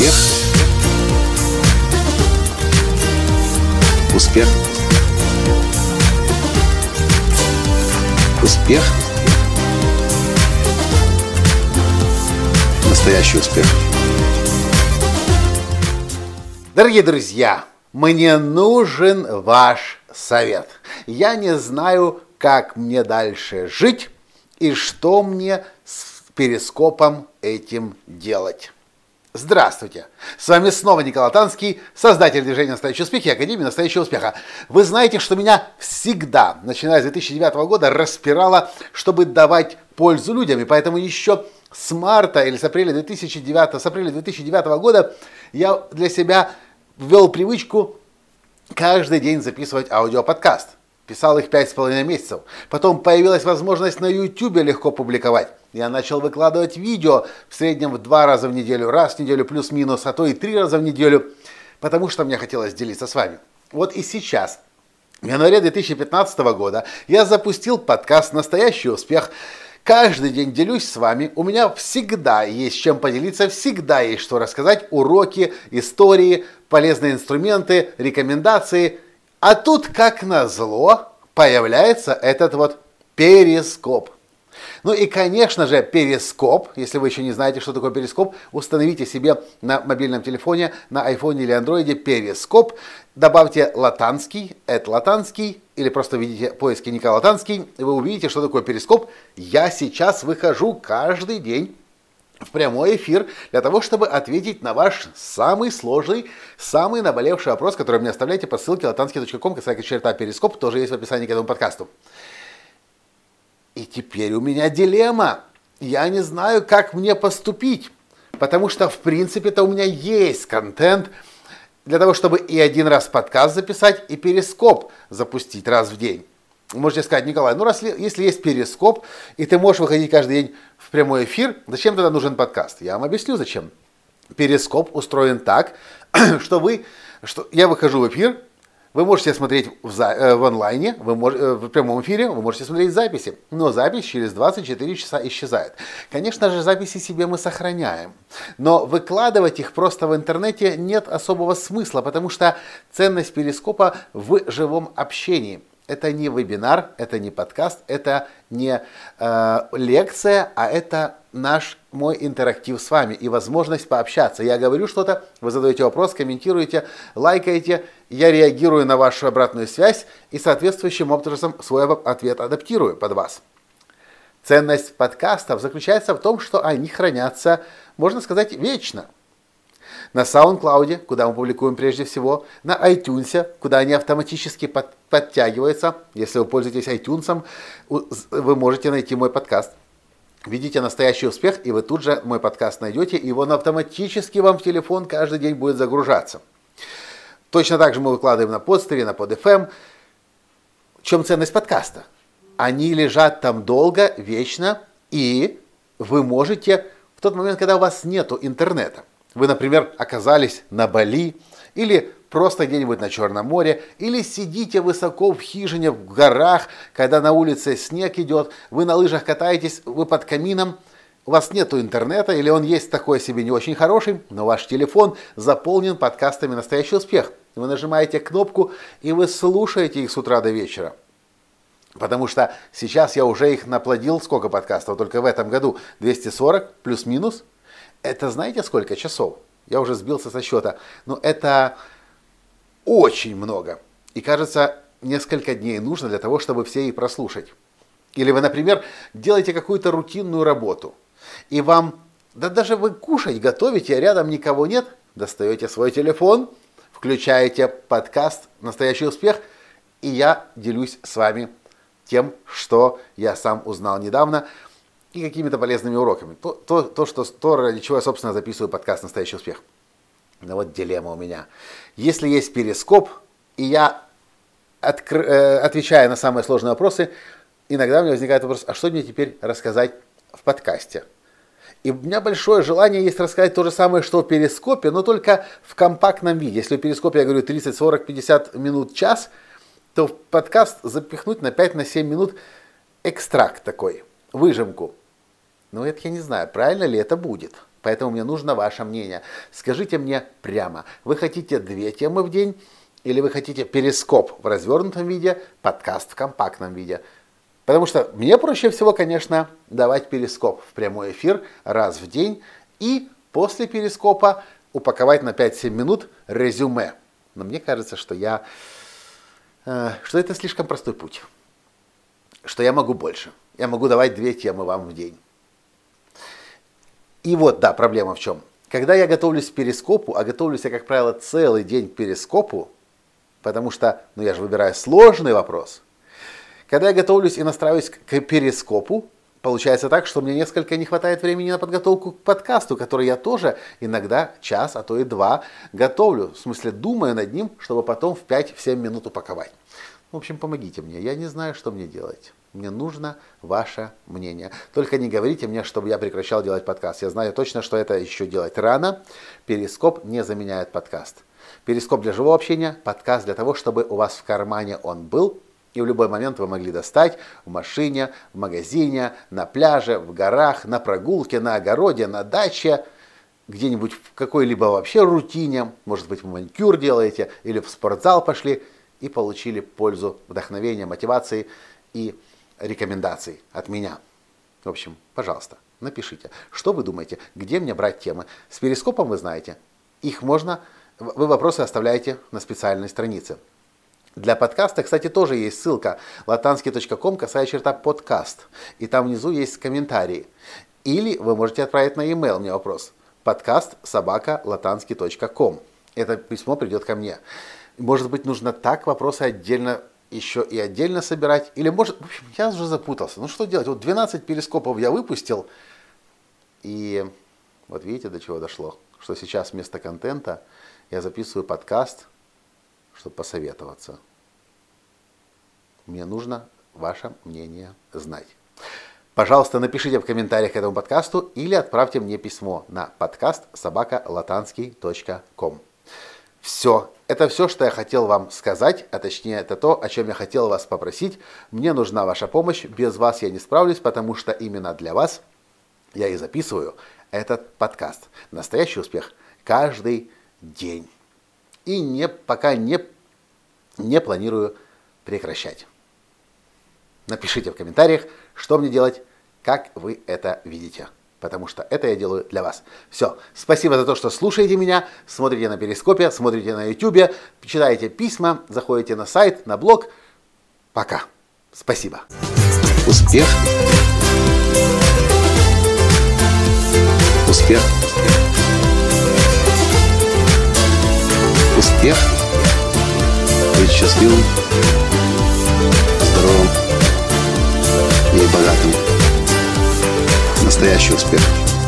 Успех. Успех. Успех. Настоящий успех. Дорогие друзья, мне нужен ваш совет. Я не знаю, как мне дальше жить и что мне с перископом этим делать. Здравствуйте! С вами снова Николай Танский, создатель движения «Настоящий успех» и Академии «Настоящего успеха». Вы знаете, что меня всегда, начиная с 2009 года, распирало, чтобы давать пользу людям. И поэтому еще с марта или с апреля 2009, с апреля 2009 года я для себя ввел привычку каждый день записывать аудиоподкаст. Писал их пять с половиной месяцев. Потом появилась возможность на YouTube легко публиковать. Я начал выкладывать видео в среднем в два раза в неделю, раз в неделю плюс-минус, а то и три раза в неделю, потому что мне хотелось делиться с вами. Вот и сейчас, в январе 2015 года, я запустил подкаст «Настоящий успех», Каждый день делюсь с вами. У меня всегда есть чем поделиться, всегда есть что рассказать. Уроки, истории, полезные инструменты, рекомендации. А тут, как назло, появляется этот вот перископ. Ну и, конечно же, перископ, если вы еще не знаете, что такое перископ, установите себе на мобильном телефоне, на айфоне или андроиде перископ, добавьте латанский, это латанский, или просто введите поиски Николай Латанский, и вы увидите, что такое перископ. Я сейчас выхожу каждый день в прямой эфир для того, чтобы ответить на ваш самый сложный, самый наболевший вопрос, который мне оставляйте по ссылке latansky.com, касательно черта перископ, тоже есть в описании к этому подкасту. И теперь у меня дилемма. Я не знаю, как мне поступить. Потому что, в принципе-то, у меня есть контент для того, чтобы и один раз подкаст записать, и перископ запустить раз в день. Можете сказать, Николай, ну раз, если есть перископ, и ты можешь выходить каждый день прямой эфир, зачем тогда нужен подкаст? Я вам объясню, зачем. Перископ устроен так, что вы, что я выхожу в эфир, вы можете смотреть в, за, э, в онлайне, вы мож, э, в прямом эфире, вы можете смотреть записи, но запись через 24 часа исчезает. Конечно же, записи себе мы сохраняем, но выкладывать их просто в интернете нет особого смысла, потому что ценность перископа в живом общении – это не вебинар, это не подкаст, это не э, лекция, а это наш мой интерактив с вами и возможность пообщаться. Я говорю что-то, вы задаете вопрос, комментируете, лайкаете, я реагирую на вашу обратную связь и соответствующим образом свой ответ адаптирую под вас. Ценность подкастов заключается в том, что они хранятся, можно сказать, вечно – на SoundCloud, куда мы публикуем прежде всего, на iTunes, куда они автоматически под, подтягиваются. Если вы пользуетесь iTunes, вы можете найти мой подкаст. Видите настоящий успех, и вы тут же мой подкаст найдете, и он автоматически вам в телефон каждый день будет загружаться. Точно так же мы выкладываем на подстере, на PodFM. В чем ценность подкаста? Они лежат там долго, вечно, и вы можете в тот момент, когда у вас нет интернета, вы, например, оказались на Бали или просто где-нибудь на Черном море, или сидите высоко в хижине в горах, когда на улице снег идет, вы на лыжах катаетесь, вы под камином, у вас нет интернета, или он есть такой себе не очень хороший, но ваш телефон заполнен подкастами «Настоящий успех». Вы нажимаете кнопку, и вы слушаете их с утра до вечера. Потому что сейчас я уже их наплодил, сколько подкастов, только в этом году 240 плюс-минус – это знаете сколько часов? Я уже сбился со счета. Но это очень много. И кажется, несколько дней нужно для того, чтобы все их прослушать. Или вы, например, делаете какую-то рутинную работу, и вам, да даже вы кушать готовите, а рядом никого нет, достаете свой телефон, включаете подкаст «Настоящий успех», и я делюсь с вами тем, что я сам узнал недавно – и какими-то полезными уроками. То, то, то, что, то, ради чего я, собственно, записываю подкаст «Настоящий успех». Но вот дилемма у меня. Если есть перископ, и я откр... э, на самые сложные вопросы, иногда у меня возникает вопрос, а что мне теперь рассказать в подкасте? И у меня большое желание есть рассказать то же самое, что в перископе, но только в компактном виде. Если в перископе я говорю 30, 40, 50 минут, час, то в подкаст запихнуть на 5-7 минут экстракт такой, выжимку. Но это я не знаю, правильно ли это будет. Поэтому мне нужно ваше мнение. Скажите мне прямо, вы хотите две темы в день или вы хотите перископ в развернутом виде, подкаст в компактном виде? Потому что мне проще всего, конечно, давать перископ в прямой эфир раз в день и после перископа упаковать на 5-7 минут резюме. Но мне кажется, что я, э, что это слишком простой путь. Что я могу больше. Я могу давать две темы вам в день. И вот, да, проблема в чем. Когда я готовлюсь к перископу, а готовлюсь я, как правило, целый день к перископу, потому что, ну я же выбираю сложный вопрос. Когда я готовлюсь и настраиваюсь к перископу, получается так, что мне несколько не хватает времени на подготовку к подкасту, который я тоже иногда час, а то и два готовлю. В смысле, думаю над ним, чтобы потом в 5-7 минут упаковать. В общем, помогите мне. Я не знаю, что мне делать. Мне нужно ваше мнение. Только не говорите мне, чтобы я прекращал делать подкаст. Я знаю точно, что это еще делать рано. Перископ не заменяет подкаст. Перископ для живого общения, подкаст для того, чтобы у вас в кармане он был, и в любой момент вы могли достать в машине, в магазине, на пляже, в горах, на прогулке, на огороде, на даче, где-нибудь в какой-либо вообще рутине, может быть, вы маникюр делаете или в спортзал пошли и получили пользу, вдохновения, мотивации и рекомендаций от меня. В общем, пожалуйста, напишите, что вы думаете, где мне брать темы. С перископом вы знаете, их можно, вы вопросы оставляете на специальной странице. Для подкаста, кстати, тоже есть ссылка latansky.com, касая черта подкаст. И там внизу есть комментарии. Или вы можете отправить на e-mail мне вопрос. Подкаст собака latansky.com. Это письмо придет ко мне. Может быть, нужно так вопросы отдельно еще и отдельно собирать. Или может, в общем, я уже запутался. Ну что делать? Вот 12 перископов я выпустил. И вот видите, до чего дошло. Что сейчас вместо контента я записываю подкаст, чтобы посоветоваться. Мне нужно ваше мнение знать. Пожалуйста, напишите в комментариях к этому подкасту или отправьте мне письмо на подкаст собакалатанский.ком. Все. Это все, что я хотел вам сказать, а точнее это то, о чем я хотел вас попросить. Мне нужна ваша помощь, без вас я не справлюсь, потому что именно для вас я и записываю этот подкаст. Настоящий успех каждый день. И не, пока не, не планирую прекращать. Напишите в комментариях, что мне делать, как вы это видите потому что это я делаю для вас. Все, спасибо за то, что слушаете меня, смотрите на Перископе, смотрите на Ютубе, читаете письма, заходите на сайт, на блог. Пока. Спасибо. Успех. Успех. Успех. Быть счастливым, здоровым и богатым настоящий успех.